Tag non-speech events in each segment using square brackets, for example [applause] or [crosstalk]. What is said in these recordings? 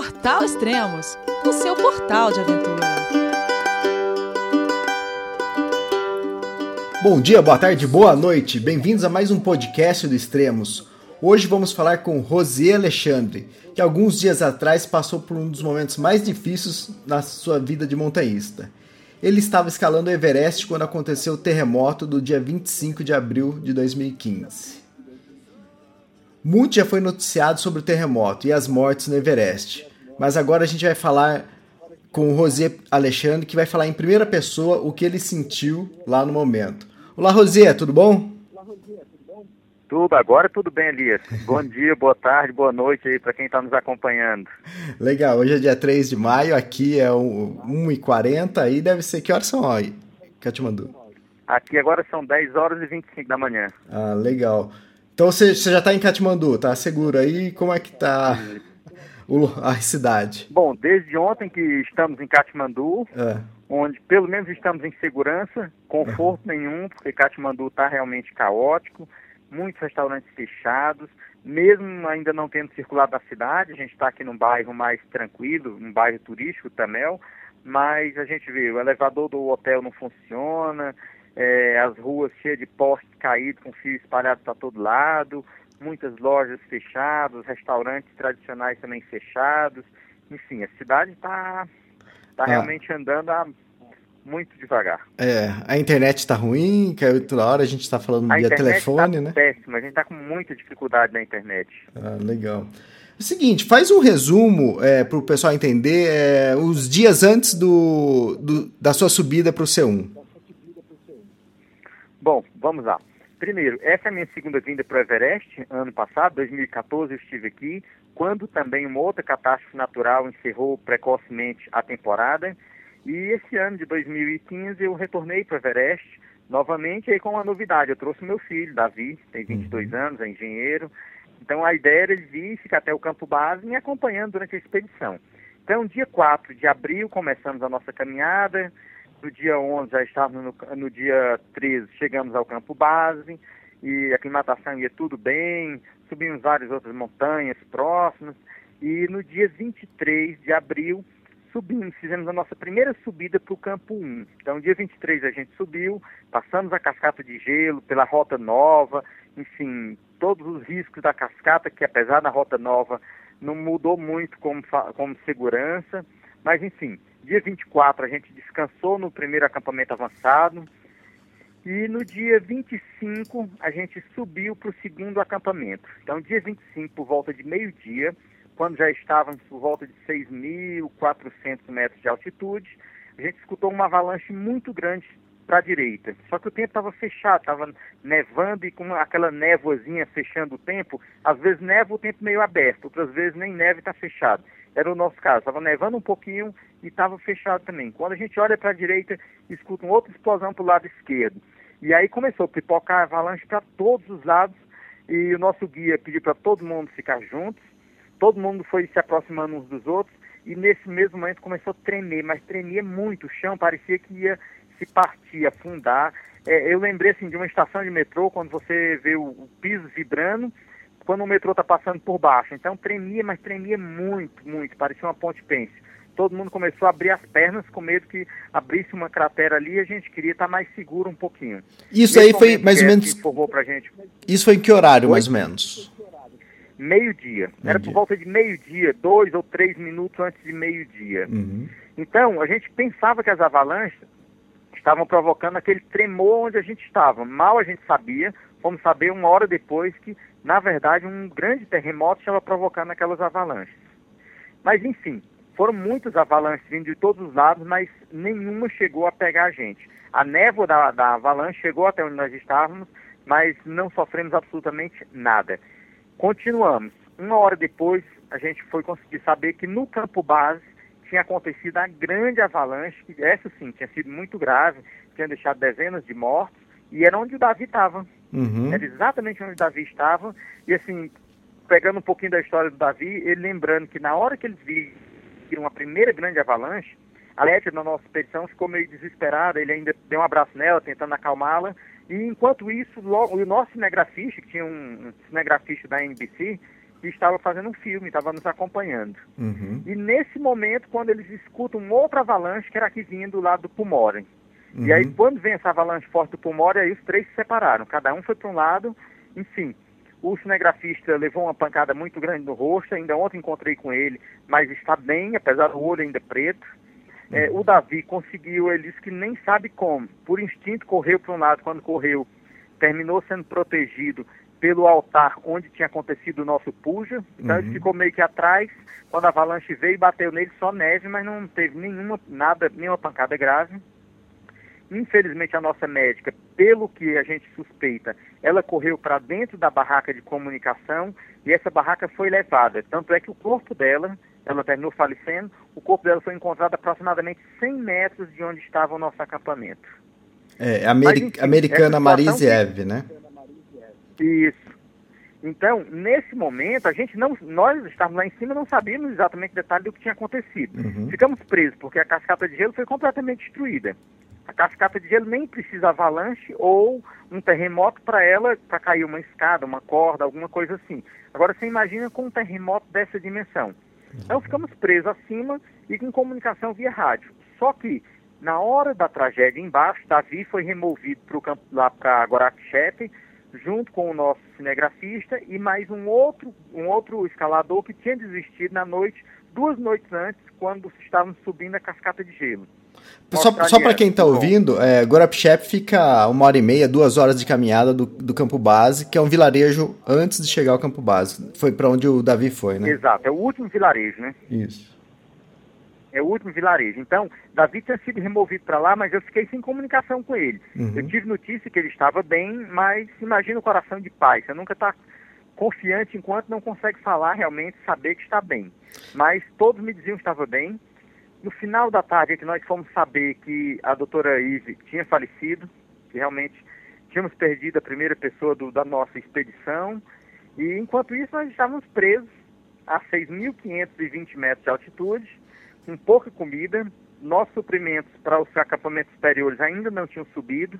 Portal Extremos, o seu portal de aventura. Bom dia, boa tarde, boa noite. Bem-vindos a mais um podcast do Extremos. Hoje vamos falar com Rosé Alexandre, que alguns dias atrás passou por um dos momentos mais difíceis na sua vida de montanhista. Ele estava escalando o Everest quando aconteceu o terremoto do dia 25 de abril de 2015. Muito já foi noticiado sobre o terremoto e as mortes no Everest, mas agora a gente vai falar com o Rosé Alexandre, que vai falar em primeira pessoa o que ele sentiu lá no momento. Olá, Rosé, tudo bom? Tudo, agora tudo bem, Elias. Bom [laughs] dia, boa tarde, boa noite aí para quem está nos acompanhando. Legal, hoje é dia 3 de maio, aqui é 1h40, aí deve ser, que horas são aí, Katmandu? Aqui agora são 10 horas e 25 da manhã. Ah, legal. Então você, já está em Katmandu, tá seguro aí? Como é que tá o, a cidade? Bom, desde ontem que estamos em Katmandu, é. onde pelo menos estamos em segurança, conforto nenhum, porque Katmandu está realmente caótico, muitos restaurantes fechados, mesmo ainda não tendo circulado na cidade, a gente está aqui num bairro mais tranquilo, um bairro turístico, Tamel, mas a gente vê, o elevador do hotel não funciona, é, as ruas cheias de postes caídos com fios espalhados para todo lado, muitas lojas fechadas, restaurantes tradicionais também fechados. Enfim, a cidade está tá ah. realmente andando a, muito devagar. É, a internet está ruim, caiu toda hora, a gente está falando a via telefone, tá né? péssima, a gente está com muita dificuldade na internet. Ah, legal. É o seguinte, faz um resumo é, para o pessoal entender é, os dias antes do, do da sua subida para o C1. Bom, vamos lá. Primeiro, essa é a minha segunda vinda para o Everest. Ano passado, 2014, eu estive aqui, quando também uma outra catástrofe natural encerrou precocemente a temporada. E esse ano de 2015 eu retornei para o Everest novamente com uma novidade. Eu trouxe meu filho, Davi, tem 22 uhum. anos, é engenheiro. Então a ideia era ele vir, ficar até o campo base me acompanhando durante a expedição. Então, dia 4 de abril, começamos a nossa caminhada no dia 11 já estávamos no, no dia 13, chegamos ao campo base e a aclimatação ia tudo bem, subimos várias outras montanhas próximas e no dia 23 de abril subimos, fizemos a nossa primeira subida para o campo 1. Então, dia 23 a gente subiu, passamos a cascata de gelo pela rota nova, enfim, todos os riscos da cascata, que apesar da rota nova não mudou muito como, como segurança, mas enfim, Dia 24 a gente descansou no primeiro acampamento avançado. E no dia 25 a gente subiu para o segundo acampamento. Então, dia 25, por volta de meio-dia, quando já estávamos por volta de 6.400 metros de altitude, a gente escutou uma avalanche muito grande para a direita. Só que o tempo estava fechado, estava nevando e com aquela névoazinha fechando o tempo, às vezes neva o tempo meio aberto, outras vezes nem neve está fechado. Era o nosso caso, estava nevando um pouquinho e estava fechado também. Quando a gente olha para a direita, escuta uma outra explosão para o lado esquerdo. E aí começou a pipocar avalanche para todos os lados e o nosso guia pediu para todo mundo ficar juntos. Todo mundo foi se aproximando uns dos outros e nesse mesmo momento começou a tremer, mas tremia muito, o chão parecia que ia se partir, afundar. É, eu lembrei assim de uma estação de metrô quando você vê o, o piso vibrando quando o metrô está passando por baixo. Então tremia, mas tremia muito, muito, parecia uma ponte pense. Todo mundo começou a abrir as pernas com medo que abrisse uma cratera ali e a gente queria estar mais seguro um pouquinho. Isso Nesse aí foi mais ou menos. Informou pra gente. Isso foi em que horário, foi? mais ou menos? Meio-dia. Meio Era por volta de meio-dia, dois ou três minutos antes de meio-dia. Uhum. Então, a gente pensava que as avalanches estavam provocando aquele tremor onde a gente estava. Mal a gente sabia, fomos saber uma hora depois que na verdade, um grande terremoto estava provocando aquelas avalanches. Mas, enfim, foram muitas avalanches vindo de todos os lados, mas nenhuma chegou a pegar a gente. A névoa da, da avalanche chegou até onde nós estávamos, mas não sofremos absolutamente nada. Continuamos. Uma hora depois, a gente foi conseguir saber que no campo base tinha acontecido a grande avalanche, que essa sim tinha sido muito grave, tinha deixado dezenas de mortos, e era onde o Davi estava. Uhum. Era exatamente onde o Davi estava. E assim, pegando um pouquinho da história do Davi, ele lembrando que na hora que eles viram a primeira grande avalanche, a Leti, na nossa expedição, ficou meio desesperada. Ele ainda deu um abraço nela, tentando acalmá-la. E enquanto isso, logo, o nosso cinegrafista, que tinha um, um cinegrafista da NBC, que estava fazendo um filme, estava nos acompanhando. Uhum. E nesse momento, quando eles escutam uma outra avalanche, que era que vinha do lado do Pumorem. Uhum. E aí, uhum. quando vem essa avalanche forte do Pumorem, aí os três se separaram. Cada um foi para um lado, enfim. O cinegrafista levou uma pancada muito grande no rosto, ainda ontem encontrei com ele, mas está bem, apesar do olho ainda preto. É, o Davi conseguiu, ele disse que nem sabe como, por instinto correu para um lado, quando correu, terminou sendo protegido pelo altar onde tinha acontecido o nosso puja, então uhum. ele ficou meio que atrás, quando a avalanche veio e bateu nele, só neve, mas não teve nenhuma, nada, nenhuma pancada grave. Infelizmente, a nossa médica, pelo que a gente suspeita, ela correu para dentro da barraca de comunicação e essa barraca foi levada. Tanto é que o corpo dela, ela terminou falecendo, o corpo dela foi encontrado aproximadamente 100 metros de onde estava o nosso acampamento. É, Ameri Mas, enfim, americana Marise Eve, né? Isso. Então, nesse momento, a gente não, nós estávamos lá em cima, não sabíamos exatamente o detalhe do que tinha acontecido. Uhum. Ficamos presos porque a cascata de gelo foi completamente destruída. A cascata de gelo nem precisa avalanche ou um terremoto para ela, para cair uma escada, uma corda, alguma coisa assim. Agora você imagina com um terremoto dessa dimensão. Então ficamos presos acima e com comunicação via rádio. Só que na hora da tragédia embaixo, Davi foi removido pro campo, lá para Guaraxepe, junto com o nosso cinegrafista e mais um outro, um outro escalador que tinha desistido na noite, duas noites antes, quando estávamos subindo a cascata de gelo. Só, só para quem está ouvindo, é, Gorapchep fica uma hora e meia, duas horas de caminhada do, do campo base, que é um vilarejo antes de chegar ao campo base. Foi para onde o Davi foi, né? Exato, é o último vilarejo, né? Isso. É o último vilarejo. Então, Davi tinha sido removido para lá, mas eu fiquei sem comunicação com ele. Uhum. Eu tive notícia que ele estava bem, mas imagina o coração de pai. Você nunca está confiante enquanto não consegue falar realmente, saber que está bem. Mas todos me diziam que estava bem. No final da tarde é que nós fomos saber que a doutora Ive tinha falecido, que realmente tínhamos perdido a primeira pessoa do, da nossa expedição. E enquanto isso nós estávamos presos a 6.520 metros de altitude, com pouca comida. Nossos suprimentos para os acampamentos superiores ainda não tinham subido.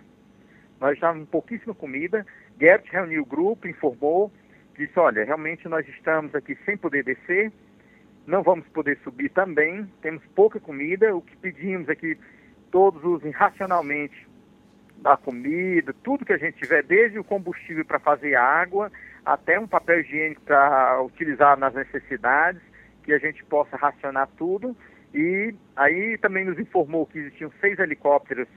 Nós estávamos com pouquíssima comida. Gert reuniu o grupo, informou, disse, olha, realmente nós estamos aqui sem poder descer não vamos poder subir também, temos pouca comida, o que pedimos é que todos usem racionalmente da comida, tudo que a gente tiver, desde o combustível para fazer água, até um papel higiênico para utilizar nas necessidades, que a gente possa racionar tudo. E aí também nos informou que existiam seis helicópteros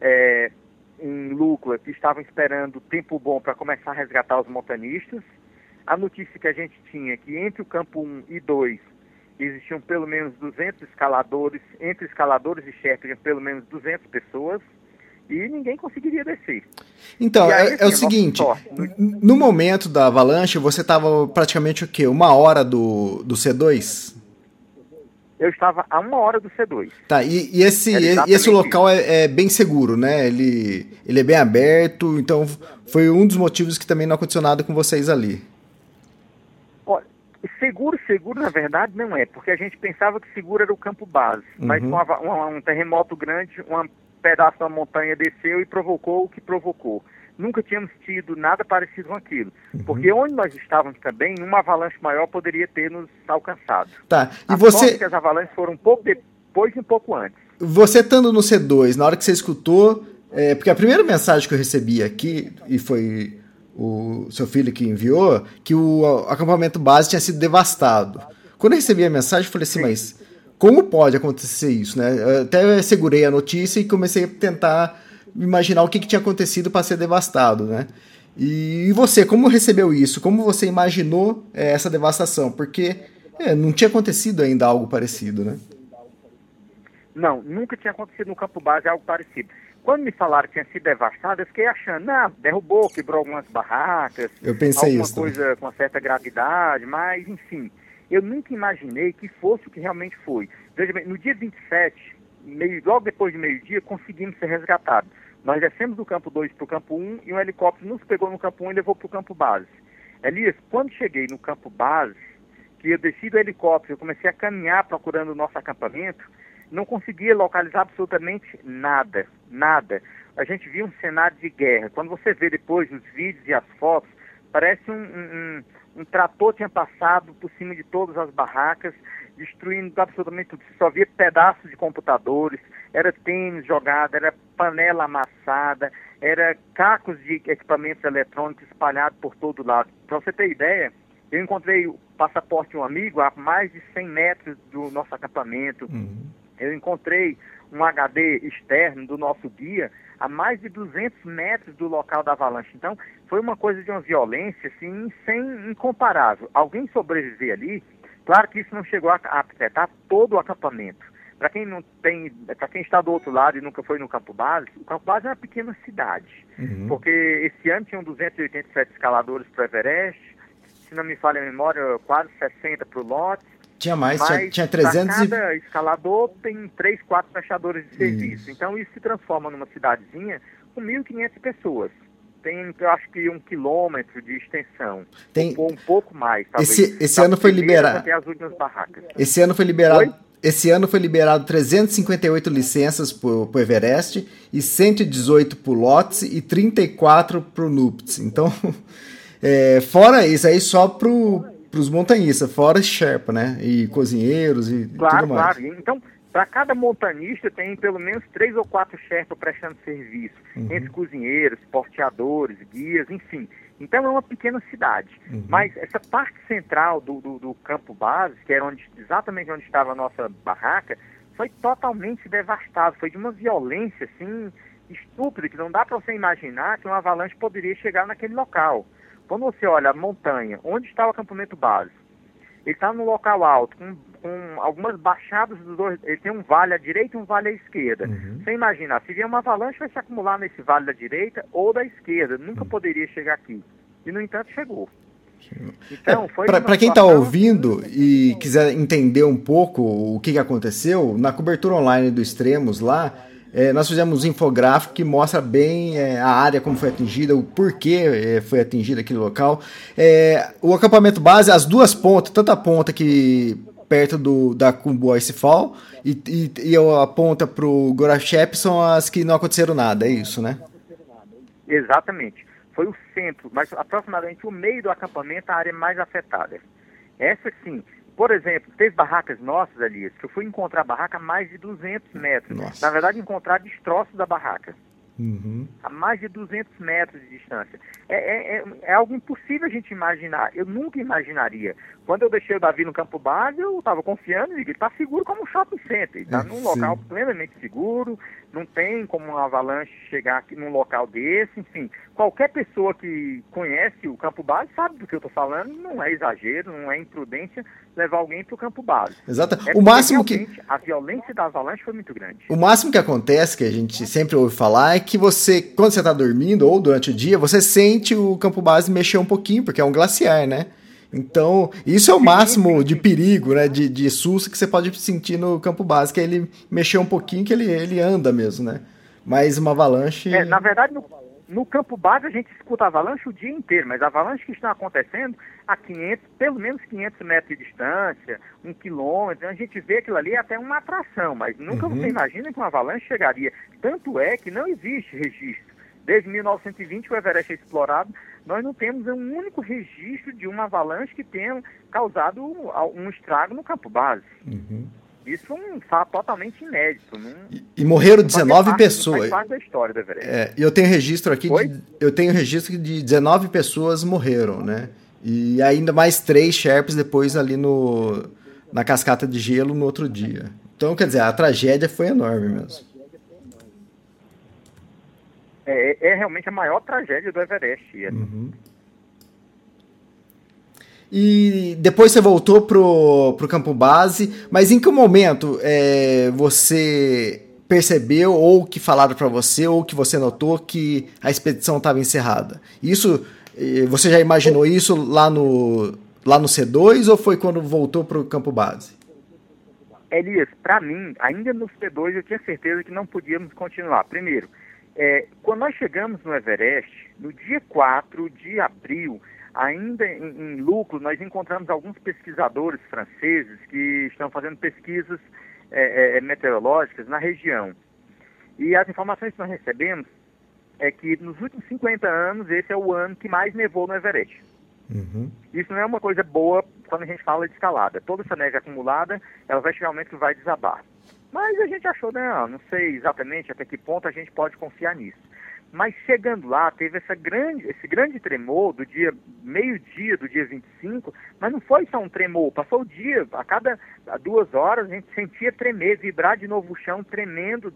é, em Lucla que estavam esperando tempo bom para começar a resgatar os montanistas. A notícia que a gente tinha é que entre o campo 1 e 2 existiam pelo menos 200 escaladores, entre escaladores e chefes, pelo menos 200 pessoas, e ninguém conseguiria descer. Então, aí, é, assim, é, o assim, seguinte, sorte, no... no... momento da avalanche, você estava praticamente o quê? Uma hora do, do C2? Eu estava a uma hora do C2. Tá, e, e esse, e esse local é, é, bem seguro, né? Ele, ele é bem aberto, então foi um dos motivos que também não aconteceu nada com vocês ali. Seguro, seguro, na verdade, não é, porque a gente pensava que seguro era o campo base, uhum. mas com um, um terremoto grande, um pedaço da montanha desceu e provocou o que provocou. Nunca tínhamos tido nada parecido com aquilo. Uhum. Porque onde nós estávamos também, uma avalanche maior poderia ter nos alcançado. Tá. E a você. Que as avalanches foram um pouco depois e um pouco antes. Você estando no C2, na hora que você escutou, é, porque a primeira mensagem que eu recebi aqui, e foi o seu filho que enviou, que o acampamento base tinha sido devastado. Quando eu recebi a mensagem, eu falei assim, mas como pode acontecer isso, né? Até segurei a notícia e comecei a tentar imaginar o que, que tinha acontecido para ser devastado, né? E, você, como recebeu isso? Como você imaginou é, essa devastação? Porque é, não tinha acontecido ainda algo parecido, né? Não, nunca tinha acontecido no campo base algo parecido. Quando me falaram que tinha sido devastado, eu fiquei achando, não, derrubou, quebrou algumas barracas, eu pensei alguma isso coisa com uma certa gravidade, mas enfim, eu nunca imaginei que fosse o que realmente foi. Veja bem, no dia 27, meio, logo depois de meio-dia, conseguimos ser resgatados. Nós descemos do campo 2 para o campo 1 um, e um helicóptero nos pegou no campo 1 um e levou para o campo base. Elias, quando cheguei no campo base, que eu desci do helicóptero, eu comecei a caminhar procurando o nosso acampamento, não conseguia localizar absolutamente nada, nada. A gente via um cenário de guerra. Quando você vê depois os vídeos e as fotos, Parece um, um, um, trator tinha passado por cima de todas as barracas, destruindo absolutamente tudo. Você só via pedaços de computadores, era tênis jogado, era panela amassada, era cacos de equipamentos eletrônicos espalhados por todo lado. Para você ter ideia, eu encontrei o passaporte de um amigo a mais de 100 metros do nosso acampamento. Uhum. Eu encontrei um HD externo do nosso guia a mais de 200 metros do local da avalanche. Então, foi uma coisa de uma violência, assim, sem incomparável. Alguém sobreviver ali, claro que isso não chegou a afetar todo o acampamento. Para quem não tem, para quem está do outro lado e nunca foi no Campo Base, o Campo Base é uma pequena cidade, uhum. porque esse ano tinham 287 escaladores para o Everest, se não me falha a memória, quase 60 para o lote, tinha mais, tinha, tinha 300 cada e... escalador tem 3, 4 fechadores de serviço. Isso. Então isso se transforma numa cidadezinha com 1.500 pessoas. Tem, eu acho que um quilômetro de extensão. Tem... Ou um pouco mais, talvez. Esse, esse ano foi liberado. Esse ano foi liberado. Oi? Esse ano foi liberado 358 licenças para o Everest e 118 para o Lotse e 34 para o Nupts. Então, [laughs] é, fora isso aí, só para para os montanhistas, fora Sherpa, né? E cozinheiros e claro, tudo mais. Claro, Então, para cada montanista tem pelo menos três ou quatro Sherpa prestando serviço, uhum. entre cozinheiros, porteadores, guias, enfim. Então é uma pequena cidade. Uhum. Mas essa parte central do, do, do, campo base, que era onde, exatamente onde estava a nossa barraca, foi totalmente devastado. Foi de uma violência assim estúpida que não dá para você imaginar que uma avalanche poderia chegar naquele local. Quando você olha a montanha, onde está o acampamento base? Ele está no local alto, com, com, algumas baixadas dos dois. Ele tem um vale à direita e um vale à esquerda. Uhum. Você imagina, se vier uma avalanche, vai se acumular nesse vale da direita ou da esquerda. Nunca uhum. poderia chegar aqui. E, no entanto, chegou. Então, é, Para quem está ouvindo e quiser entender um pouco o que, que aconteceu, na cobertura online do Extremos lá, é, nós fizemos um infográfico que mostra bem é, a área como foi atingida, o porquê é, foi atingido aquele local. É, o acampamento base, as duas pontas, tanto a ponta que perto do, da Kumbu Icefall e, e, e a ponta para o Gorachep são as que não aconteceram nada, é isso, né? Exatamente. Foi o centro, mas aproximadamente o meio do acampamento a área mais afetada. Essa sim, por exemplo, teve barracas nossas, ali que eu fui encontrar barraca a mais de 200 metros. Nossa. Na verdade, encontrar destroços da barraca. Uhum. A mais de 200 metros de distância. É, é, é, é, algo impossível a gente imaginar. Eu nunca imaginaria. Quando eu deixei o Davi no campo base, eu estava confiando e ele está seguro como um shopping center. Está num local plenamente seguro, não tem como uma avalanche chegar aqui num local desse, enfim. Qualquer pessoa que conhece o campo base sabe do que eu estou falando, não é exagero, não é imprudência levar alguém para o campo base. Exato. É o máximo que a violência da avalanche foi muito grande. O máximo que acontece, que a gente sempre ouve falar, é que você, quando você está dormindo ou durante o dia, você sente o campo base mexer um pouquinho, porque é um glaciar, né? Então, isso é o máximo de perigo, né? De, de susto que você pode sentir no campo base, que é ele mexer um pouquinho, que ele, ele anda mesmo, né? Mas uma avalanche. É, na verdade, no, no campo base a gente escuta avalanche o dia inteiro, mas avalanches que estão acontecendo a 500, pelo menos 500 metros de distância, um quilômetro, a gente vê aquilo ali até uma atração, mas nunca uhum. você imagina que uma avalanche chegaria. Tanto é que não existe registro. Desde 1920 o Everest é explorado, nós não temos um único registro de uma avalanche que tenha causado um estrago no campo base. Uhum. Isso é um fato totalmente inédito. Não, e, e, morreram 19 parte, pessoas. Faz parte da história do Everest. É, eu tenho registro aqui, de, eu tenho registro de 19 pessoas morreram, né? E ainda mais três Sherpas depois ali no, na cascata de gelo no outro dia. Então, quer dizer, a tragédia foi enorme mesmo. É, é realmente a maior tragédia do Everest. Uhum. E depois você voltou pro, pro campo base, mas em que momento é, você percebeu ou que falaram para você ou que você notou que a expedição estava encerrada? Isso você já imaginou isso lá no lá no C2 ou foi quando voltou pro campo base? Elias, para mim, ainda no C2 eu tinha certeza que não podíamos continuar. Primeiro, é, quando nós chegamos no Everest, no dia 4 de abril, ainda em, em lucro, nós encontramos alguns pesquisadores franceses que estão fazendo pesquisas é, é, meteorológicas na região. E as informações que nós recebemos é que nos últimos 50 anos esse é o ano que mais nevou no Everest. Uhum. Isso não é uma coisa boa quando a gente fala de escalada. Toda essa neve acumulada, ela vai chegar um momento que vai desabar. Mas a gente achou, não, não sei exatamente até que ponto a gente pode confiar nisso. Mas chegando lá, teve essa grande, esse grande tremor do dia, meio-dia do dia 25, mas não foi só um tremor, passou o dia, a cada duas horas a gente sentia tremer, vibrar de novo o chão, tremendo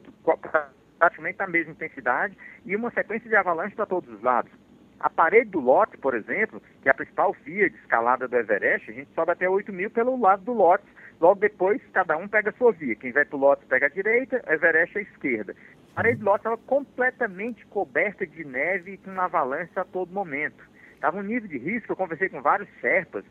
praticamente na mesma intensidade, e uma sequência de avalanches para todos os lados. A parede do lote, por exemplo, que é a principal via de escalada do Everest, a gente sobe até 8 mil pelo lado do lote. Logo depois, cada um pega a sua via. Quem vai para o lote pega a direita, Everest a esquerda. A parede do lote estava completamente coberta de neve e com avalanche a todo momento. Estava um nível de risco, eu conversei com vários Sherpas,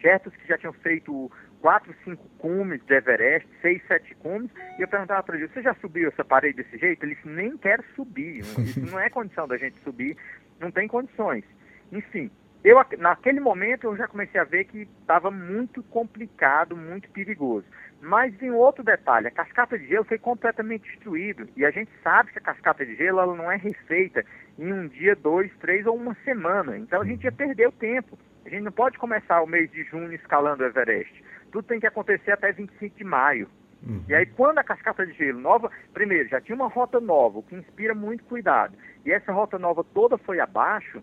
Sherpas que já tinham feito quatro, cinco cumes de Everest, seis, sete cumes, e eu perguntava para ele, você já subiu essa parede desse jeito? Ele disse, nem quero subir, isso não é condição da gente subir, não tem condições. Enfim, eu naquele momento eu já comecei a ver que estava muito complicado, muito perigoso. Mas em outro detalhe, a cascata de gelo foi completamente destruída. E a gente sabe que a cascata de gelo ela não é refeita em um dia, dois, três ou uma semana. Então a gente ia perder o tempo. A gente não pode começar o mês de junho escalando o Everest. Tudo tem que acontecer até 25 de maio. Uhum. E aí, quando a cascata de gelo nova, primeiro, já tinha uma rota nova, o que inspira muito cuidado, e essa rota nova toda foi abaixo,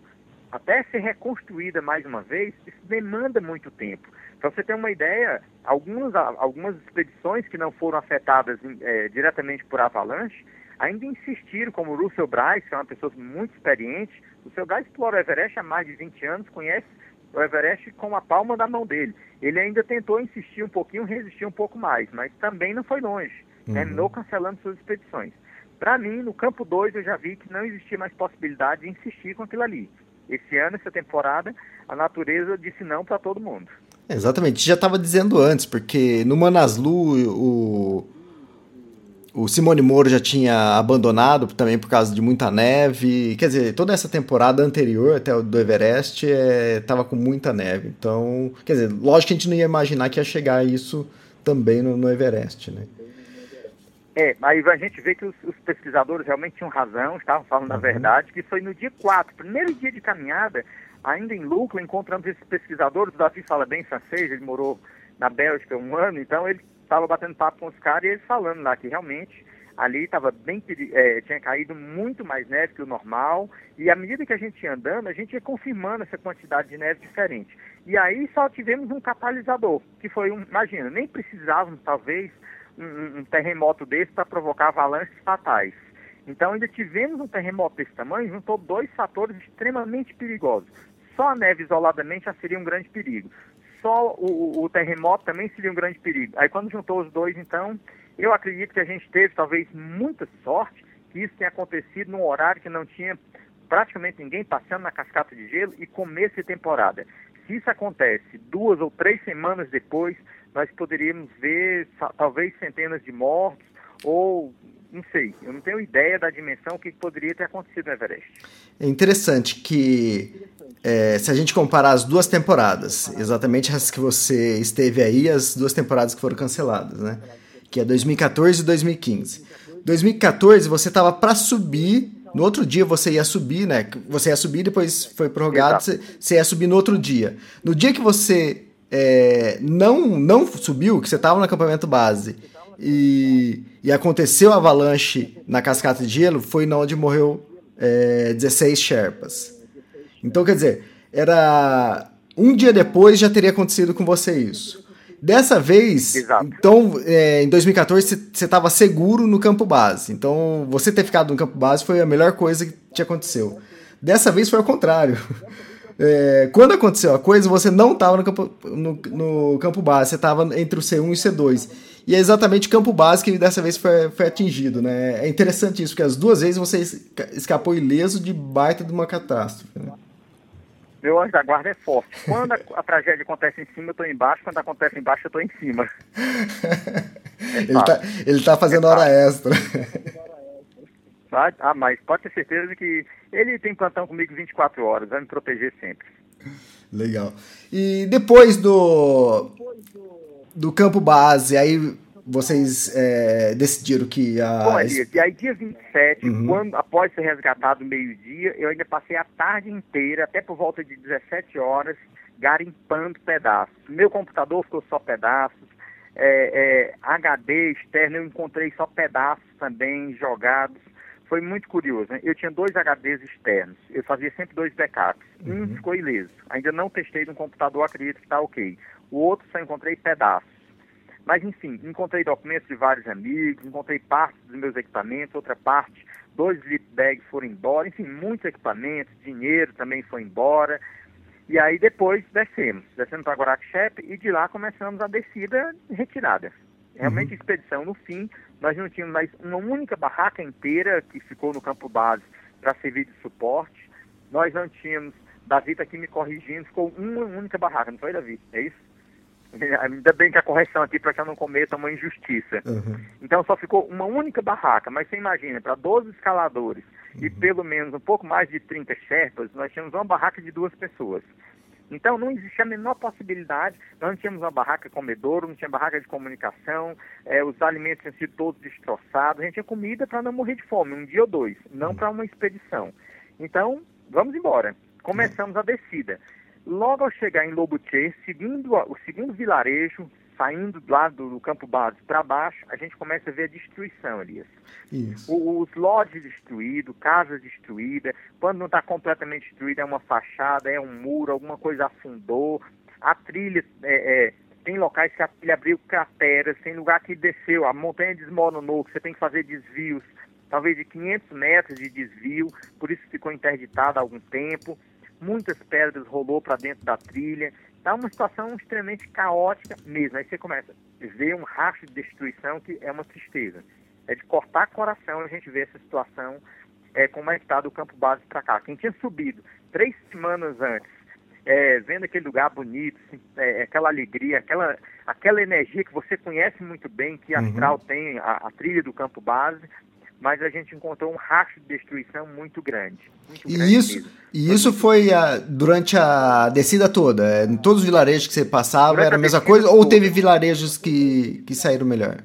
até ser reconstruída mais uma vez, isso demanda muito tempo. Para você ter uma ideia, algumas, algumas expedições que não foram afetadas é, diretamente por avalanche, ainda insistiram, como o Russell Bryce, que é uma pessoa muito experiente, o seu Bryce explora o Everest há mais de 20 anos, conhece o Everest com a palma da mão dele. Ele ainda tentou insistir um pouquinho, resistir um pouco mais, mas também não foi longe. Uhum. Terminou cancelando suas expedições. Para mim, no campo 2, eu já vi que não existia mais possibilidade de insistir com aquilo ali. Esse ano, essa temporada, a natureza disse não para todo mundo. Exatamente, já estava dizendo antes, porque no Manaslu o, o Simone Moro já tinha abandonado também por causa de muita neve. Quer dizer, toda essa temporada anterior até o do Everest estava é, com muita neve. Então, quer dizer, lógico que a gente não ia imaginar que ia chegar isso também no, no Everest, né? É, aí a gente vê que os, os pesquisadores realmente tinham razão, estavam falando uhum. a verdade, que foi no dia 4, primeiro dia de caminhada, ainda em Lucla, encontramos esses pesquisadores, o Davi fala bem francês, ele morou na Bélgica um ano, então ele estava batendo papo com os caras e eles falando lá que realmente ali estava bem é, tinha caído muito mais neve que o normal e à medida que a gente ia andando a gente ia confirmando essa quantidade de neve diferente e aí só tivemos um catalisador que foi um imagina nem precisávamos talvez um, um terremoto desse para provocar avalanches fatais então ainda tivemos um terremoto desse tamanho juntou dois fatores extremamente perigosos só a neve isoladamente já seria um grande perigo só o, o, terremoto também seria um grande perigo. Aí quando juntou os dois, então, eu acredito que a gente teve talvez muita sorte que isso tenha acontecido num horário que não tinha praticamente ninguém passando na cascata de gelo e começo de temporada. Se isso acontece duas ou três semanas depois, nós poderíamos ver talvez centenas de mortos ou não sei, eu não tenho ideia da dimensão que poderia ter acontecido no Everest. É interessante que é, se a gente comparar as duas temporadas, exatamente as que você esteve aí, as duas temporadas que foram canceladas, né? Que é 2014 e 2015. 2014 você estava para subir, no outro dia você ia subir, né? Você ia subir, depois foi prorrogado, você, você, ia subir no outro dia. No dia que você é, não, não subiu, que você estava no acampamento base e, e aconteceu a avalanche na cascata de gelo, foi onde morreu é, 16 Sherpas. Então, quer dizer, era. Um dia depois já teria acontecido com você isso. Dessa vez, Exato. então, é, em 2014, você estava seguro no campo base. Então, você ter ficado no campo base foi a melhor coisa que te aconteceu. Dessa vez foi ao contrário. [laughs] É, quando aconteceu a coisa, você não estava no campo, no, no campo base, você estava entre o C1 e o C2. E é exatamente o campo base que dessa vez foi, foi atingido. Né? É interessante isso, porque as duas vezes você escapou ileso de baita de uma catástrofe. Né? meu anjo da guarda é forte. Quando a, a tragédia acontece em cima, eu estou embaixo. Quando acontece embaixo, eu estou em cima. É [laughs] ele, está tá fazendo é hora extra. [laughs] Ah, mas pode ter certeza que ele tem plantão comigo 24 horas, vai me proteger sempre. Legal. E depois do do campo base, aí vocês é, decidiram que a. Bom, Elias, e aí dia 27, uhum. quando, após ser resgatado meio-dia, eu ainda passei a tarde inteira, até por volta de 17 horas, garimpando pedaços. Meu computador ficou só pedaços, é, é, HD externo eu encontrei só pedaços também jogados. Foi muito curioso. Né? Eu tinha dois HDs externos, eu fazia sempre dois backups. Um uhum. ficou ileso. Ainda não testei no computador, acredito que está ok. O outro só encontrei pedaços. Mas, enfim, encontrei documentos de vários amigos, encontrei partes dos meus equipamentos, outra parte, dois zip bags foram embora, enfim, muitos equipamentos, dinheiro também foi embora. E aí depois descemos, descemos para Guaraxepe e de lá começamos a descida retirada. Realmente uhum. expedição. No fim, nós não tínhamos mais uma única barraca inteira que ficou no campo base para servir de suporte. Nós não tínhamos, Davi está aqui me corrigindo, ficou uma única barraca, não foi, Davi? É isso? [laughs] Ainda bem que a correção aqui para que eu não cometa uma injustiça. Uhum. Então só ficou uma única barraca, mas você imagina, para 12 escaladores uhum. e pelo menos um pouco mais de 30 Sherpas, nós tínhamos uma barraca de duas pessoas. Então não existia a menor possibilidade, nós não tínhamos uma barraca comedouro, não tinha barraca de comunicação, é, os alimentos tinham sido todos destroçados, a gente tinha comida para não morrer de fome, um dia ou dois, não uhum. para uma expedição. Então, vamos embora. Começamos a descida. Logo ao chegar em Lobuche, seguindo o segundo vilarejo, saindo lá do, do campo base para baixo, a gente começa a ver a destruição, Elias. Isso. O, os lodges destruídos, casas destruídas. Quando não está completamente destruída, é uma fachada, é um muro, alguma coisa afundou. A trilha, é, é, tem locais que a trilha abriu crateras, tem lugar que desceu, a montanha desmoronou, que você tem que fazer desvios, talvez de 500 metros de desvio, por isso ficou interditada há algum tempo muitas pedras rolou para dentro da trilha. Está uma situação extremamente caótica mesmo. Aí você começa a ver um rastro de destruição que é uma tristeza. É de cortar coração a gente ver essa situação, é, como é que está do campo base para cá. Quem tinha subido três semanas antes, é, vendo aquele lugar bonito, assim, é, aquela alegria, aquela, aquela energia que você conhece muito bem, que a uhum. Astral tem, a, a trilha do campo base, mas a gente encontrou um rastro de destruição muito grande. Muito e grande isso, e isso foi a, durante a descida toda? Em todos os vilarejos que você passava durante era a mesma coisa? Toda. Ou teve vilarejos que, que saíram melhor?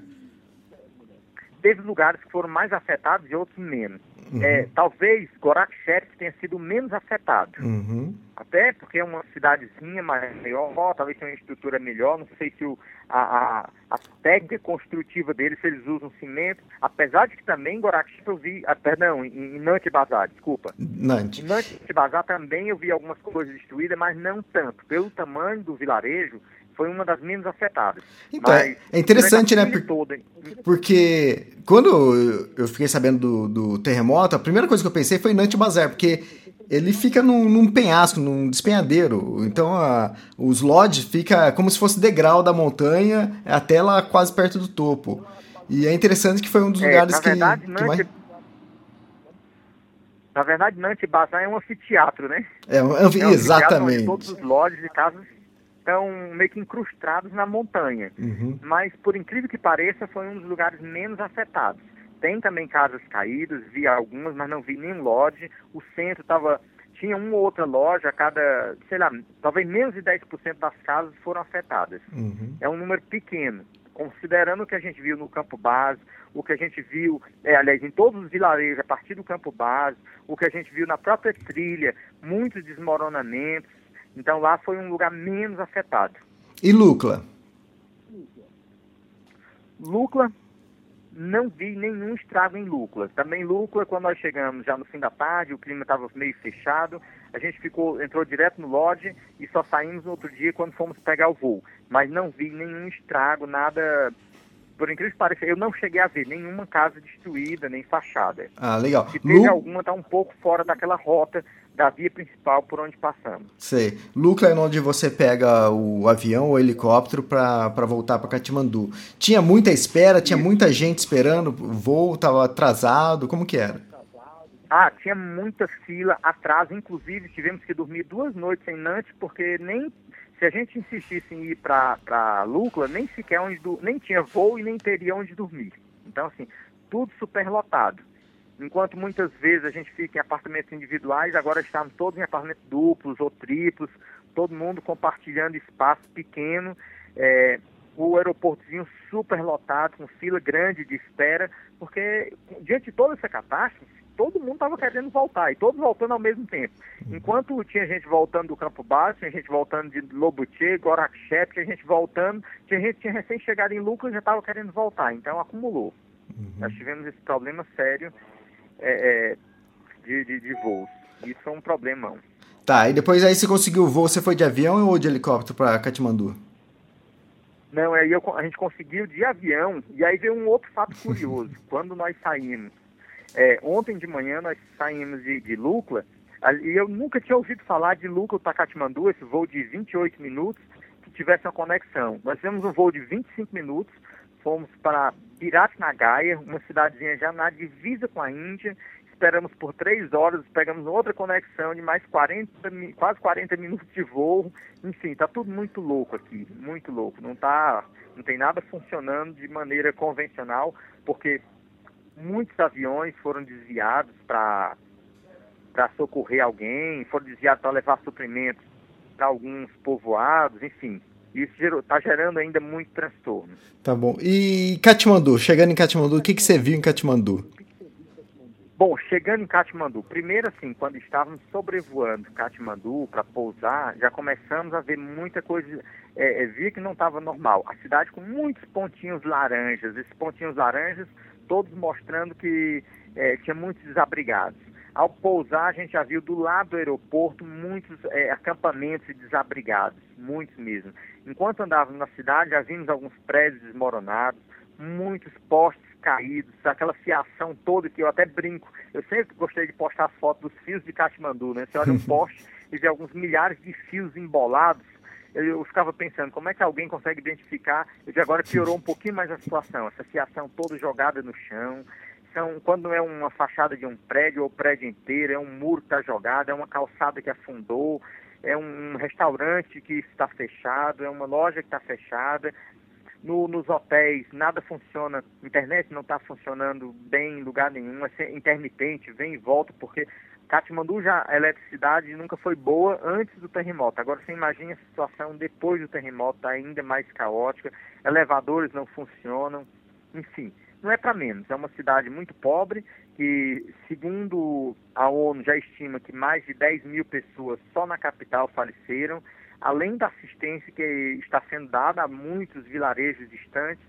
Teve lugares que foram mais afetados e outros menos. Uhum. É, talvez Gorakchep tenha sido menos afetado. Uhum. Até porque é uma cidadezinha maior, talvez tenha uma estrutura melhor. Não sei se o, a, a, a, técnica construtiva deles, se eles usam cimento. Apesar de que também em eu vi, ah, perdão, em, em Nantes Bazar, desculpa. Nantes. Em Nantes Bazar também eu vi algumas coisas destruídas, mas não tanto. Pelo tamanho do vilarejo, foi uma das menos afetadas. Então, Mas, é interessante, né? Por, toda... Porque quando eu fiquei sabendo do, do, terremoto, a primeira coisa que eu pensei foi Nantes Bazar, porque ele fica num, num, penhasco, num despenhadeiro. Então a, os lodges fica como se fosse degrau da montanha até lá quase perto do topo. E é interessante que foi um dos é, lugares que, verdade, que mais... Na verdade, Nantes Bazar é um anfiteatro, né? É, um, é um exatamente. todos os lodges e casas estão meio que incrustados na montanha. Uhum. Mas, por incrível que pareça, foi um dos lugares menos afetados. Tem também casas caídas, vi algumas, mas não vi nenhum lodge. O centro estava tinha uma ou outra loja a cada, sei lá, talvez menos de 10% das casas foram afetadas. Uhum. É um número pequeno, considerando o que a gente viu no campo base, o que a gente viu, é, aliás, em todos os vilarejos a partir do campo base, o que a gente viu na própria trilha, muitos desmoronamentos, então lá foi um lugar menos afetado. E Lucla? Lucla, não vi nenhum estrago em Lucla. Também Lucla, quando nós chegamos já no fim da tarde, o clima estava meio fechado, a gente ficou, entrou direto no lodge e só saímos no outro dia quando fomos pegar o voo. Mas não vi nenhum estrago, nada por incrível que pareça, eu não cheguei a ver nenhuma casa destruída, nem fachada. Ah, legal. Se teve Lu... alguma, está um pouco fora daquela rota da via principal por onde passamos. Sei. Lucla é onde você pega o avião ou helicóptero para voltar para Katmandu. Tinha muita espera, tinha Isso. muita gente esperando, o voo estava atrasado, como que era? Ah, tinha muita fila, atraso, inclusive tivemos que dormir duas noites em Nantes, porque nem se a gente insistisse em ir para Lucla, nem sequer onde nem tinha voo e nem teria onde dormir. Então, assim, tudo superlotado. Enquanto muitas vezes a gente fica em apartamentos individuais, agora estamos todos em apartamentos duplos ou triplos, todo mundo compartilhando espaço pequeno. É, o aeroportozinho super lotado, com fila grande de espera, porque diante de toda essa catástrofe, todo mundo estava querendo voltar, e todos voltando ao mesmo tempo. Uhum. Enquanto tinha gente voltando do Campo Baixo, tinha gente voltando de Lobuche, Gorakchep, tinha gente voltando, tinha gente tinha recém chegado em Lucas e já estava querendo voltar, então acumulou. Uhum. Nós tivemos esse problema sério é, é, de, de, de voos. Isso é um problemão. Tá, e depois aí você conseguiu o voo, você foi de avião ou de helicóptero para Katmandu? Não, aí eu, a gente conseguiu de avião, e aí veio um outro fato [laughs] curioso. Quando nós saímos, é, ontem de manhã nós saímos de, de Lucla, e eu nunca tinha ouvido falar de Lucla para Katmandu, esse voo de 28 minutos, que tivesse uma conexão. Nós fizemos um voo de 25 minutos, fomos para Biratnagar, uma cidadezinha já na divisa com a Índia, esperamos por três horas, pegamos outra conexão de mais 40, quase 40 minutos de voo. Enfim, tá tudo muito louco aqui, muito louco. Não tá, não tem nada funcionando de maneira convencional, porque muitos aviões foram desviados para para socorrer alguém, foram desviados para levar suprimentos para alguns povoados, enfim. Isso está gerando ainda muito transtorno. Tá bom. E Katmandu, chegando em Katmandu, o que, que você viu em Katmandu? Bom, chegando em Katmandu, primeiro assim, quando estávamos sobrevoando Katmandu para pousar, já começamos a ver muita coisa, é, é, vi que não estava normal. A cidade com muitos pontinhos laranjas, esses pontinhos laranjas todos mostrando que é, tinha muitos desabrigados. Ao pousar, a gente já viu do lado do aeroporto muitos é, acampamentos desabrigados, muitos mesmo. Enquanto andávamos na cidade, já vimos alguns prédios desmoronados, muitos postes caídos, aquela fiação toda que eu até brinco. Eu sempre gostei de postar as fotos dos fios de Katmandu, né? Você olha um [laughs] poste e vê alguns milhares de fios embolados. Eu, eu, ficava pensando, como é que alguém consegue identificar? E de agora piorou um pouquinho mais a situação, essa fiação toda jogada no chão. São, quando não é uma fachada de um prédio ou prédio inteiro, é um muro que está jogado, é uma calçada que afundou, é um restaurante que está fechado, é uma loja que está fechada, no, nos hotéis nada funciona, internet não está funcionando bem em lugar nenhum, é intermitente, vem e volta, porque Katmandu já a eletricidade nunca foi boa antes do terremoto. Agora você imagina a situação depois do terremoto, tá ainda mais caótica, elevadores não funcionam, enfim, não é para menos. É uma cidade muito pobre que, segundo a ONU, já estima que mais de 10 mil pessoas só na capital faleceram além da assistência que está sendo dada a muitos vilarejos distantes,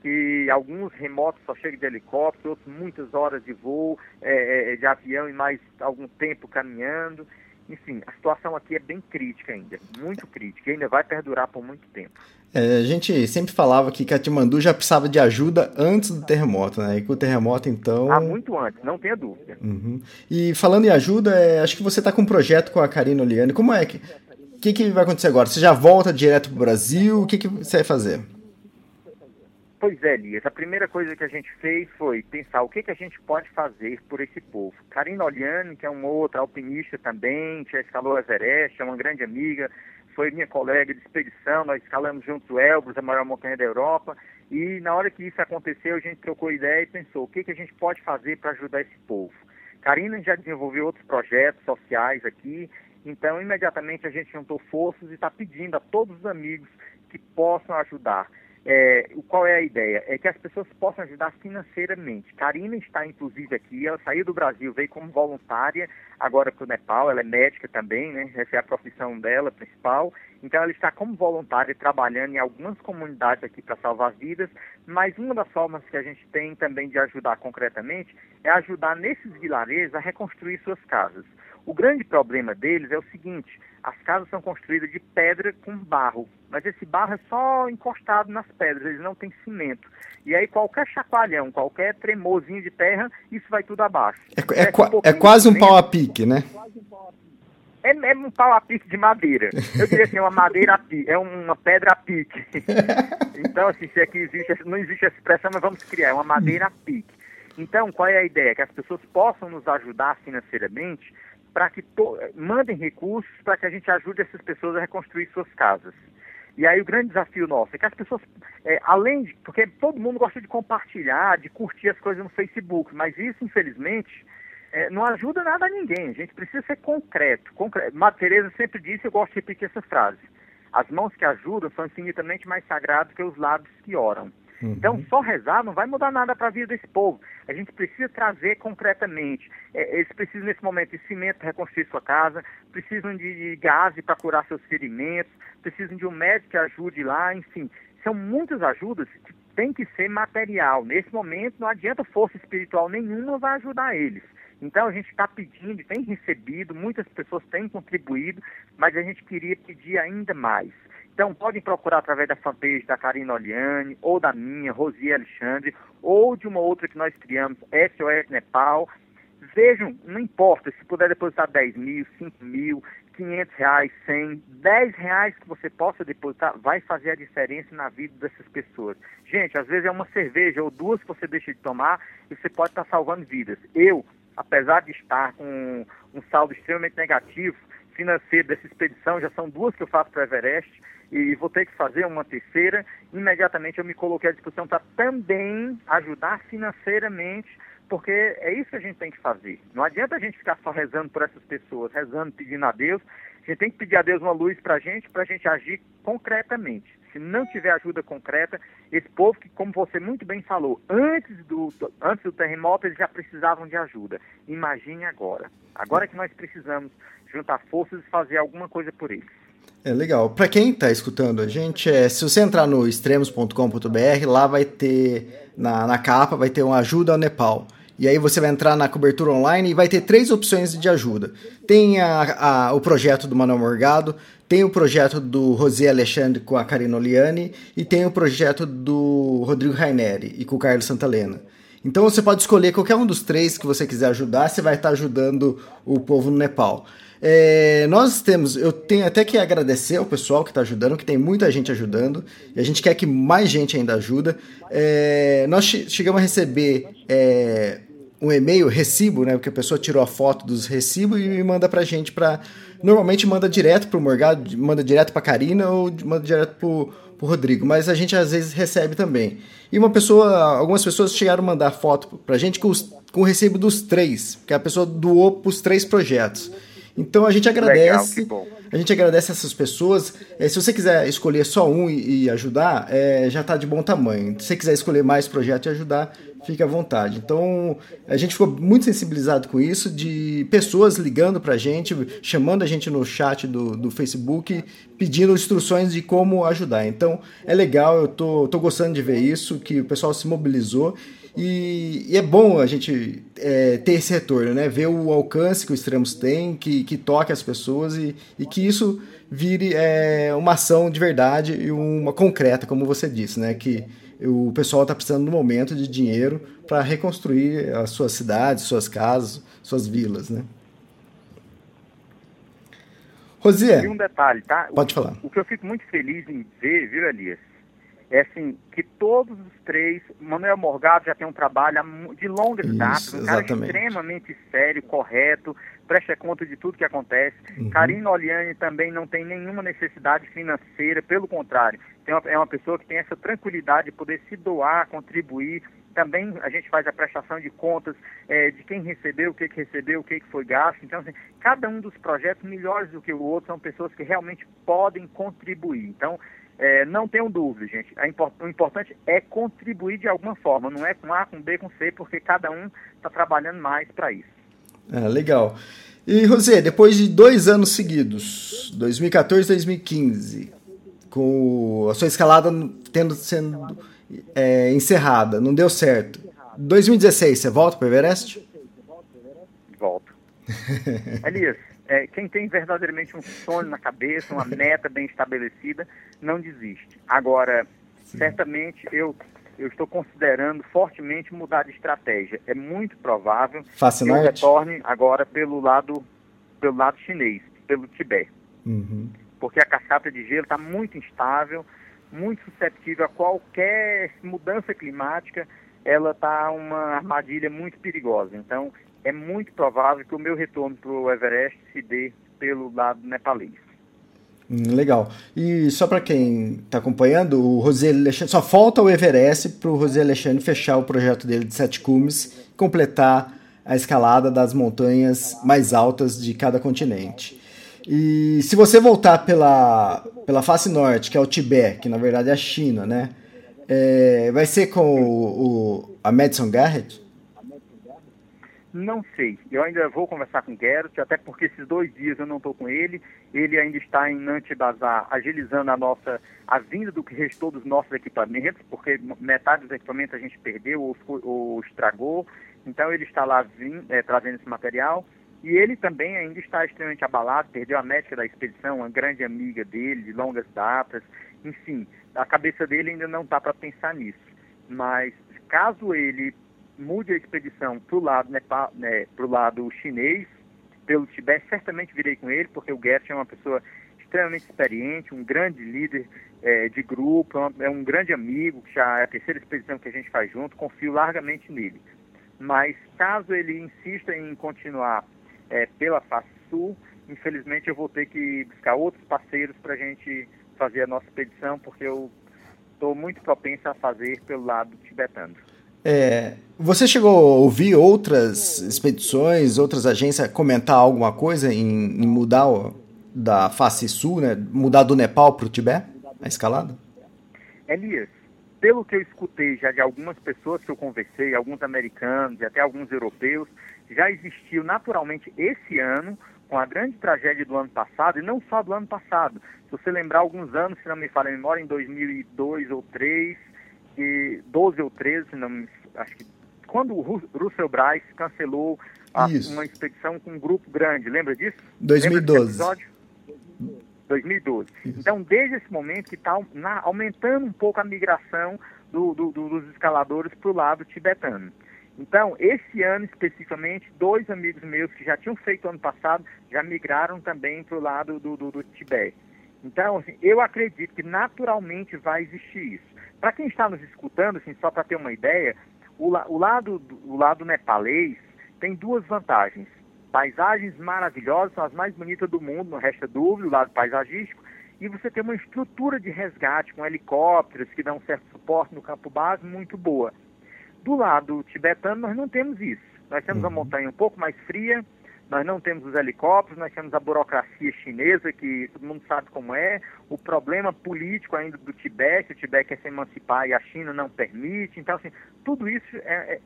que alguns remotos só chegam de helicóptero, outros muitas horas de voo, é, é, de avião e mais algum tempo caminhando. Enfim, a situação aqui é bem crítica ainda, muito crítica, e ainda vai perdurar por muito tempo. É, a gente sempre falava que Katmandu já precisava de ajuda antes do terremoto, né? E com o terremoto, então. Há muito antes, não tenha dúvida. Uhum. E falando em ajuda, é, acho que você está com um projeto com a Karina Oliane. Como é que que, que vai acontecer agora? Você já volta direto para o Brasil? O que, que você vai fazer? Pois é, Elias. A primeira coisa que a gente fez foi pensar o que, que a gente pode fazer por esse povo. Karina Oliane, que é uma outra alpinista também, já escalou Everest, é uma grande amiga, foi minha colega de expedição, nós escalamos juntos o Elbrus, a maior montanha da Europa, e na hora que isso aconteceu, a gente trocou ideia e pensou o que, que a gente pode fazer para ajudar esse povo. Karina já desenvolveu outros projetos sociais aqui, então, imediatamente a gente juntou forças e está pedindo a todos os amigos que possam ajudar. É, qual é a ideia? É que as pessoas possam ajudar financeiramente. Karina está, inclusive, aqui. Ela saiu do Brasil, veio como voluntária agora para o Nepal. Ela é médica também, né? Essa é a profissão dela principal. Então, ela está como voluntária trabalhando em algumas comunidades aqui para salvar vidas. Mas uma das formas que a gente tem também de ajudar concretamente é ajudar nesses vilarejos a reconstruir suas casas. O grande problema deles é o seguinte: as casas são construídas de pedra com barro, mas esse barro é só encostado nas pedras, eles não têm cimento. E aí qualquer chacoalhão, qualquer tremorzinho de terra, isso vai tudo abaixo. É, é, um é quase um pau a pique, né? É, é, um pau a pique de madeira. Eu diria assim, uma madeira a pique, é uma pedra a pique. [laughs] então, assim, se aqui existe, não existe essa expressão, mas vamos criar, é uma madeira a pique. Então, qual é a ideia? Que as pessoas possam nos ajudar financeiramente para que mandem recursos para que a gente ajude essas pessoas a reconstruir suas casas. E aí o grande desafio nosso é que as pessoas, é, além de, porque todo mundo gosta de compartilhar, de curtir as coisas no Facebook, mas isso, infelizmente, é, não ajuda nada a ninguém. A gente precisa ser concreto. concreto. Sempre disse, eu gosto de repetir essa frase. As mãos que ajudam são infinitamente mais sagradas que os lábios que oram. Uhum. Então, só rezar não vai mudar nada para a vida desse povo. A gente precisa trazer concretamente. É, eles precisam, nesse momento, de cimento para reconstruir sua casa, precisam de, de gás para curar seus ferimentos, precisam de um médico que ajude lá, enfim. São muitas ajudas que tem que ser material. Nesse momento, não adianta força espiritual nenhuma vai ajudar eles. Então a gente está pedindo, tem recebido, muitas pessoas têm contribuído, mas a gente queria pedir ainda mais. Então podem procurar através da fanpage da Karina Oliane, ou da minha, Rosia Alexandre, ou de uma outra que nós criamos, SOS Nepal. Vejam, não importa, se puder depositar 10 mil, 5 mil, 500 reais, 100, 10 reais que você possa depositar, vai fazer a diferença na vida dessas pessoas. Gente, às vezes é uma cerveja ou duas que você deixa de tomar e você pode estar salvando vidas. Eu, apesar de estar com um saldo extremamente negativo financeiro dessa expedição, já são duas que eu faço para o Everest e vou ter que fazer uma terceira, imediatamente eu me coloquei à disposição para também ajudar financeiramente porque é isso que a gente tem que fazer. Não adianta a gente ficar só rezando por essas pessoas, rezando, pedindo a Deus. A gente tem que pedir a Deus uma luz para a gente, para a gente agir concretamente. Se não tiver ajuda concreta, esse povo que, como você muito bem falou, antes do, antes do terremoto eles já precisavam de ajuda. Imagine agora. Agora que nós precisamos juntar forças e fazer alguma coisa por eles. É legal. Para quem está escutando a gente, é, se você entrar no extremos.com.br, lá vai ter na, na capa vai ter uma ajuda ao Nepal. E aí você vai entrar na cobertura online e vai ter três opções de ajuda. Tem a, a, o projeto do Manuel Morgado, tem o projeto do José Alexandre com a Karina Oliani e tem o projeto do Rodrigo Raineri e com o Carlos Santalena. Então você pode escolher qualquer um dos três que você quiser ajudar, você vai estar ajudando o povo no Nepal. É, nós temos, eu tenho até que agradecer ao pessoal que está ajudando, que tem muita gente ajudando, e a gente quer que mais gente ainda ajuda. É, nós chegamos a receber é, um e-mail, recibo, né? Porque a pessoa tirou a foto dos recibos e manda pra gente para Normalmente manda direto pro Morgado, manda direto pra Karina ou manda direto pro, pro Rodrigo, mas a gente às vezes recebe também. E uma pessoa, algumas pessoas chegaram a mandar foto pra gente com, os, com o recibo dos três, que a pessoa doou pros três projetos. Então a gente agradece. Legal, a gente agradece essas pessoas. É, se você quiser escolher só um e, e ajudar, é, já está de bom tamanho. Se você quiser escolher mais projetos e ajudar, fique à vontade. Então a gente ficou muito sensibilizado com isso, de pessoas ligando para a gente, chamando a gente no chat do, do Facebook, pedindo instruções de como ajudar. Então é legal, eu tô, tô gostando de ver isso, que o pessoal se mobilizou. E, e, é bom a gente é, ter esse retorno, né? Ver o alcance que o Extremos tem, que, que toque as pessoas e, e que isso vire é, uma ação de verdade e uma concreta, como você disse, né? Que o pessoal está precisando no momento de dinheiro para reconstruir as suas cidades, suas casas, suas vilas, né? Rosier. E um detalhe, tá? Pode falar. O, o que eu fico muito feliz em ver, viu, Elias? É assim, que todos os três, Manuel Morgado já tem um trabalho de longa data, um cara extremamente sério, correto, presta conta de tudo que acontece. Uhum. Karina Oliane também não tem nenhuma necessidade financeira, pelo contrário, uma, é uma pessoa que tem essa tranquilidade de poder se doar, contribuir. Também a gente faz a prestação de contas é, de quem recebeu, o que, que recebeu, o que, que foi gasto. Então, assim, cada um dos projetos, melhores do que o outro, são pessoas que realmente podem contribuir. Então, é, não tenham dúvida, gente. o importante é contribuir de alguma forma, não é com A, com B, com C, porque cada um está trabalhando mais para isso. É, legal. E, José, depois de dois anos seguidos, 2014 e 2015, com a sua escalada tendo sendo é, encerrada, não deu certo. 2016, você volta para o Everest? Volto. [laughs] Elias, é, quem tem verdadeiramente um sonho na cabeça, uma [laughs] meta bem estabelecida, não desiste. Agora, Sim. certamente eu eu estou considerando fortemente mudar de estratégia. É muito provável Fascinante. que eu retorne agora pelo lado pelo lado chinês, pelo Tibete. Uhum. Porque a cascata de gelo está muito instável, muito susceptível a qualquer mudança climática. Ela está uma armadilha muito perigosa. Então, é muito provável que o meu retorno para o Everest se dê pelo lado nepalês. Hum, legal. E só para quem está acompanhando, o José Alexandre, só falta o Everest para o José Alexandre fechar o projeto dele de sete cumes, completar a escalada das montanhas mais altas de cada continente. E se você voltar pela, pela face norte, que é o Tibete, que na verdade é a China, né? É, vai ser com o, o, a Madison Garrett? Não sei. Eu ainda vou conversar com o Gerrit, até porque esses dois dias eu não estou com ele. Ele ainda está em Nantes Bazar, agilizando a nossa a vinda do que restou dos nossos equipamentos, porque metade dos equipamentos a gente perdeu ou, ou estragou. Então ele está lá vindo, é, trazendo esse material. E ele também ainda está extremamente abalado, perdeu a médica da expedição, uma grande amiga dele, de longas datas. Enfim, a cabeça dele ainda não está para pensar nisso. Mas caso ele mude a expedição para o lado, né, lado chinês, pelo Tibete, certamente virei com ele, porque o Gert é uma pessoa extremamente experiente, um grande líder é, de grupo, é, é um grande amigo, já é a terceira expedição que a gente faz junto, confio largamente nele. Mas caso ele insista em continuar é, pela face sul, infelizmente eu vou ter que buscar outros parceiros para a gente fazer a nossa expedição, porque eu estou muito propenso a fazer pelo lado tibetano. É, você chegou a ouvir outras expedições, outras agências comentar alguma coisa em, em mudar o, da face sul, né? Mudar do Nepal para o Tibete, a escalada? Elias, pelo que eu escutei já de algumas pessoas que eu conversei, alguns americanos e até alguns europeus, já existiu naturalmente esse ano, com a grande tragédia do ano passado, e não só do ano passado. Se você lembrar alguns anos, se não me falha a memória, em 2002 ou 2003, e 12 ou 13, não, acho que quando o Russell Bryce cancelou a, uma expedição com um grupo grande, lembra disso? 2012. Lembra 2012. Isso. Então, desde esse momento que está aumentando um pouco a migração do, do, do, dos escaladores para o lado tibetano. Então, esse ano especificamente, dois amigos meus que já tinham feito ano passado já migraram também para o lado do, do, do Tibete. Então, assim, eu acredito que naturalmente vai existir isso. Para quem está nos escutando, assim, só para ter uma ideia, o, o, lado, o lado nepalês tem duas vantagens. Paisagens maravilhosas, são as mais bonitas do mundo, não resta dúvida, o lado paisagístico, e você tem uma estrutura de resgate com helicópteros que dão um certo suporte no campo base muito boa. Do lado tibetano, nós não temos isso. Nós temos uhum. uma montanha um pouco mais fria, nós não temos os helicópteros, nós temos a burocracia chinesa, que todo mundo sabe como é, o problema político ainda do Tibete, o Tibete quer se emancipar e a China não permite. Então, assim, tudo isso é, é,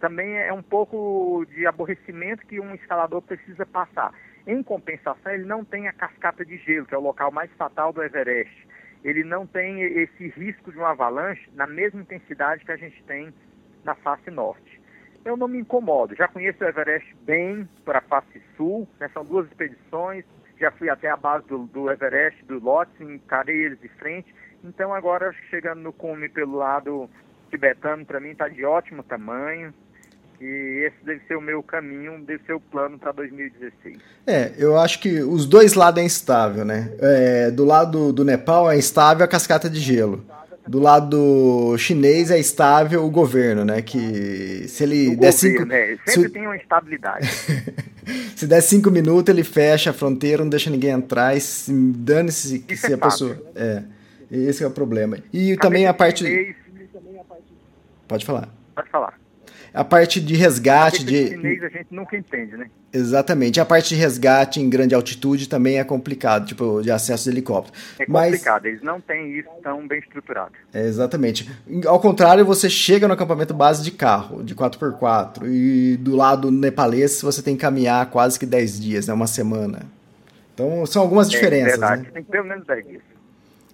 também é um pouco de aborrecimento que um escalador precisa passar. Em compensação, ele não tem a cascata de gelo, que é o local mais fatal do Everest. Ele não tem esse risco de uma avalanche na mesma intensidade que a gente tem na face norte eu não me incomodo. Já conheço o Everest bem para a face sul, né? são duas expedições, já fui até a base do, do Everest, do Lhotse, encarei eles de frente. Então agora chegando no cume pelo lado tibetano, para mim está de ótimo tamanho. E esse deve ser o meu caminho, deve ser o plano para 2016. É, eu acho que os dois lados é instável, né? É, do lado do Nepal é instável a cascata de gelo do lado chinês é estável o governo, né? Que se ele der cinco... Né? Sempre se... tem uma estabilidade. [laughs] se der cinco minutos, ele fecha a fronteira, não deixa ninguém entrar e se... dane-se se, se é a pessoa... É, esse é o problema. E também a parte... Chinês... Pode falar. Pode falar a parte de resgate de chinês a gente nunca entende, né? Exatamente. A parte de resgate em grande altitude também é complicado, tipo de acesso de helicóptero. É complicado, Mas... eles não têm isso tão bem estruturado. É, exatamente. Ao contrário, você chega no acampamento base de carro, de 4x4, e do lado nepalês você tem que caminhar quase que 10 dias, né, uma semana. Então são algumas é diferenças. É verdade, né? tem pelo menos 10 dias.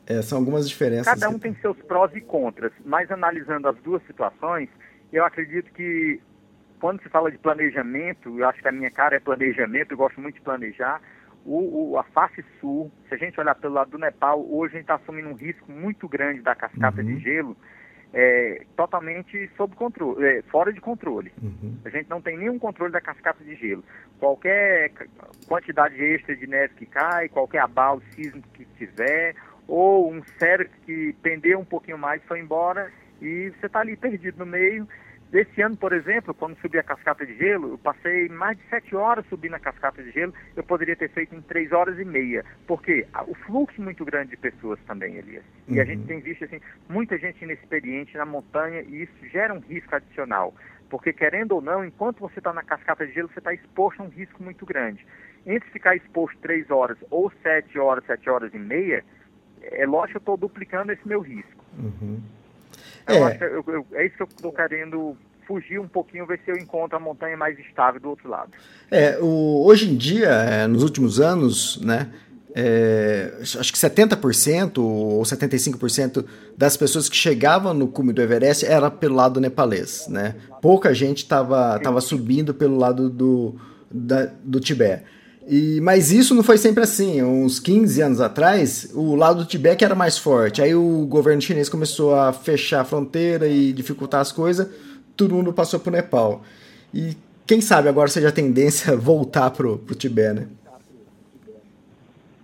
É, são algumas diferenças. Cada um tem seus prós e contras, mas analisando as duas situações, eu acredito que quando se fala de planejamento, eu acho que a minha cara é planejamento, eu gosto muito de planejar. O, o, a face sul, se a gente olhar pelo lado do Nepal, hoje a gente está assumindo um risco muito grande da cascata uhum. de gelo, é, totalmente sob controle, é, fora de controle. Uhum. A gente não tem nenhum controle da cascata de gelo. Qualquer quantidade extra de neve que cai, qualquer abalo sísmico que tiver, ou um sério que pendeu um pouquinho mais foi embora e você está ali perdido no meio. Desse ano, por exemplo, quando subi a cascata de gelo, eu passei mais de sete horas subindo a cascata de gelo, eu poderia ter feito em três horas e meia. Porque o fluxo muito grande de pessoas também, Elias. E uhum. a gente tem visto assim, muita gente inexperiente na montanha e isso gera um risco adicional. Porque, querendo ou não, enquanto você está na cascata de gelo, você está exposto a um risco muito grande. entre ficar exposto 3 horas ou 7 horas, 7 horas e meia, é lógico que eu estou duplicando esse meu risco. Uhum. É. Eu, eu, é isso que eu estou querendo fugir um pouquinho, ver se eu encontro a montanha mais estável do outro lado. É, o, hoje em dia, é, nos últimos anos, né, é, acho que 70% ou 75% das pessoas que chegavam no cume do Everest era pelo lado nepalês, né? Pouca gente estava subindo pelo lado do, da, do Tibete. E, mas isso não foi sempre assim. Uns 15 anos atrás, o lado do Tibete era mais forte. Aí o governo chinês começou a fechar a fronteira e dificultar as coisas. Todo mundo passou para o Nepal. E quem sabe agora seja a tendência [laughs] voltar para o Tibete, né?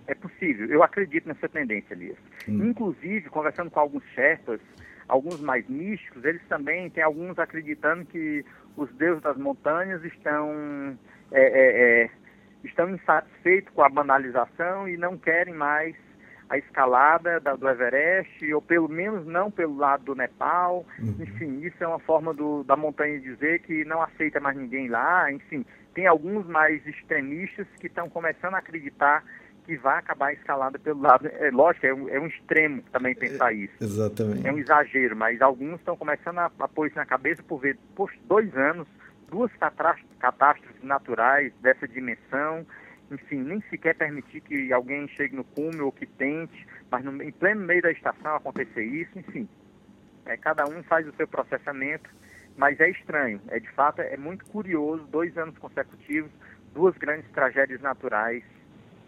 É possível. Eu acredito nessa tendência, Elias. Hum. Inclusive, conversando com alguns chefes, alguns mais místicos, eles também têm alguns acreditando que os deuses das montanhas estão... É, é, é, estão insatisfeitos com a banalização e não querem mais a escalada da, do Everest, ou pelo menos não pelo lado do Nepal. Uhum. Enfim, isso é uma forma do, da montanha dizer que não aceita mais ninguém lá. Enfim, tem alguns mais extremistas que estão começando a acreditar que vai acabar a escalada pelo lado. É lógico, é um, é um extremo também pensar é, isso. Exatamente. É um exagero, mas alguns estão começando a, a pôr isso na cabeça por ver, por dois anos, duas catástrofes naturais dessa dimensão, enfim, nem sequer permitir que alguém chegue no cume ou que tente, mas no, em pleno meio da estação acontecer isso, enfim. É, cada um faz o seu processamento, mas é estranho, é de fato, é muito curioso, dois anos consecutivos, duas grandes tragédias naturais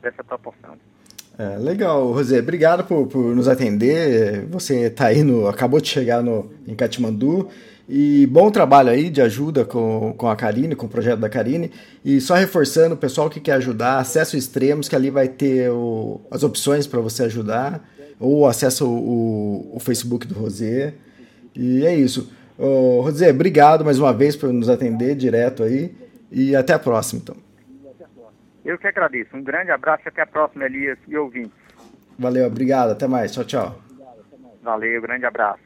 dessa proporção. É, legal, José. Obrigado por, por nos atender. Você está aí no, acabou de chegar no, em Katmandu e bom trabalho aí de ajuda com, com a Karine, com o projeto da Karine. E só reforçando, o pessoal que quer ajudar, acesso extremos, que ali vai ter o, as opções para você ajudar, ou acesso o, o Facebook do Rosé. E é isso. Ô, Rosé, obrigado mais uma vez por nos atender direto aí. E até a próxima, então. Eu que agradeço. Um grande abraço e até a próxima, Elias e ouvintes. Valeu, obrigado. Até mais. Tchau, tchau. Valeu, grande abraço.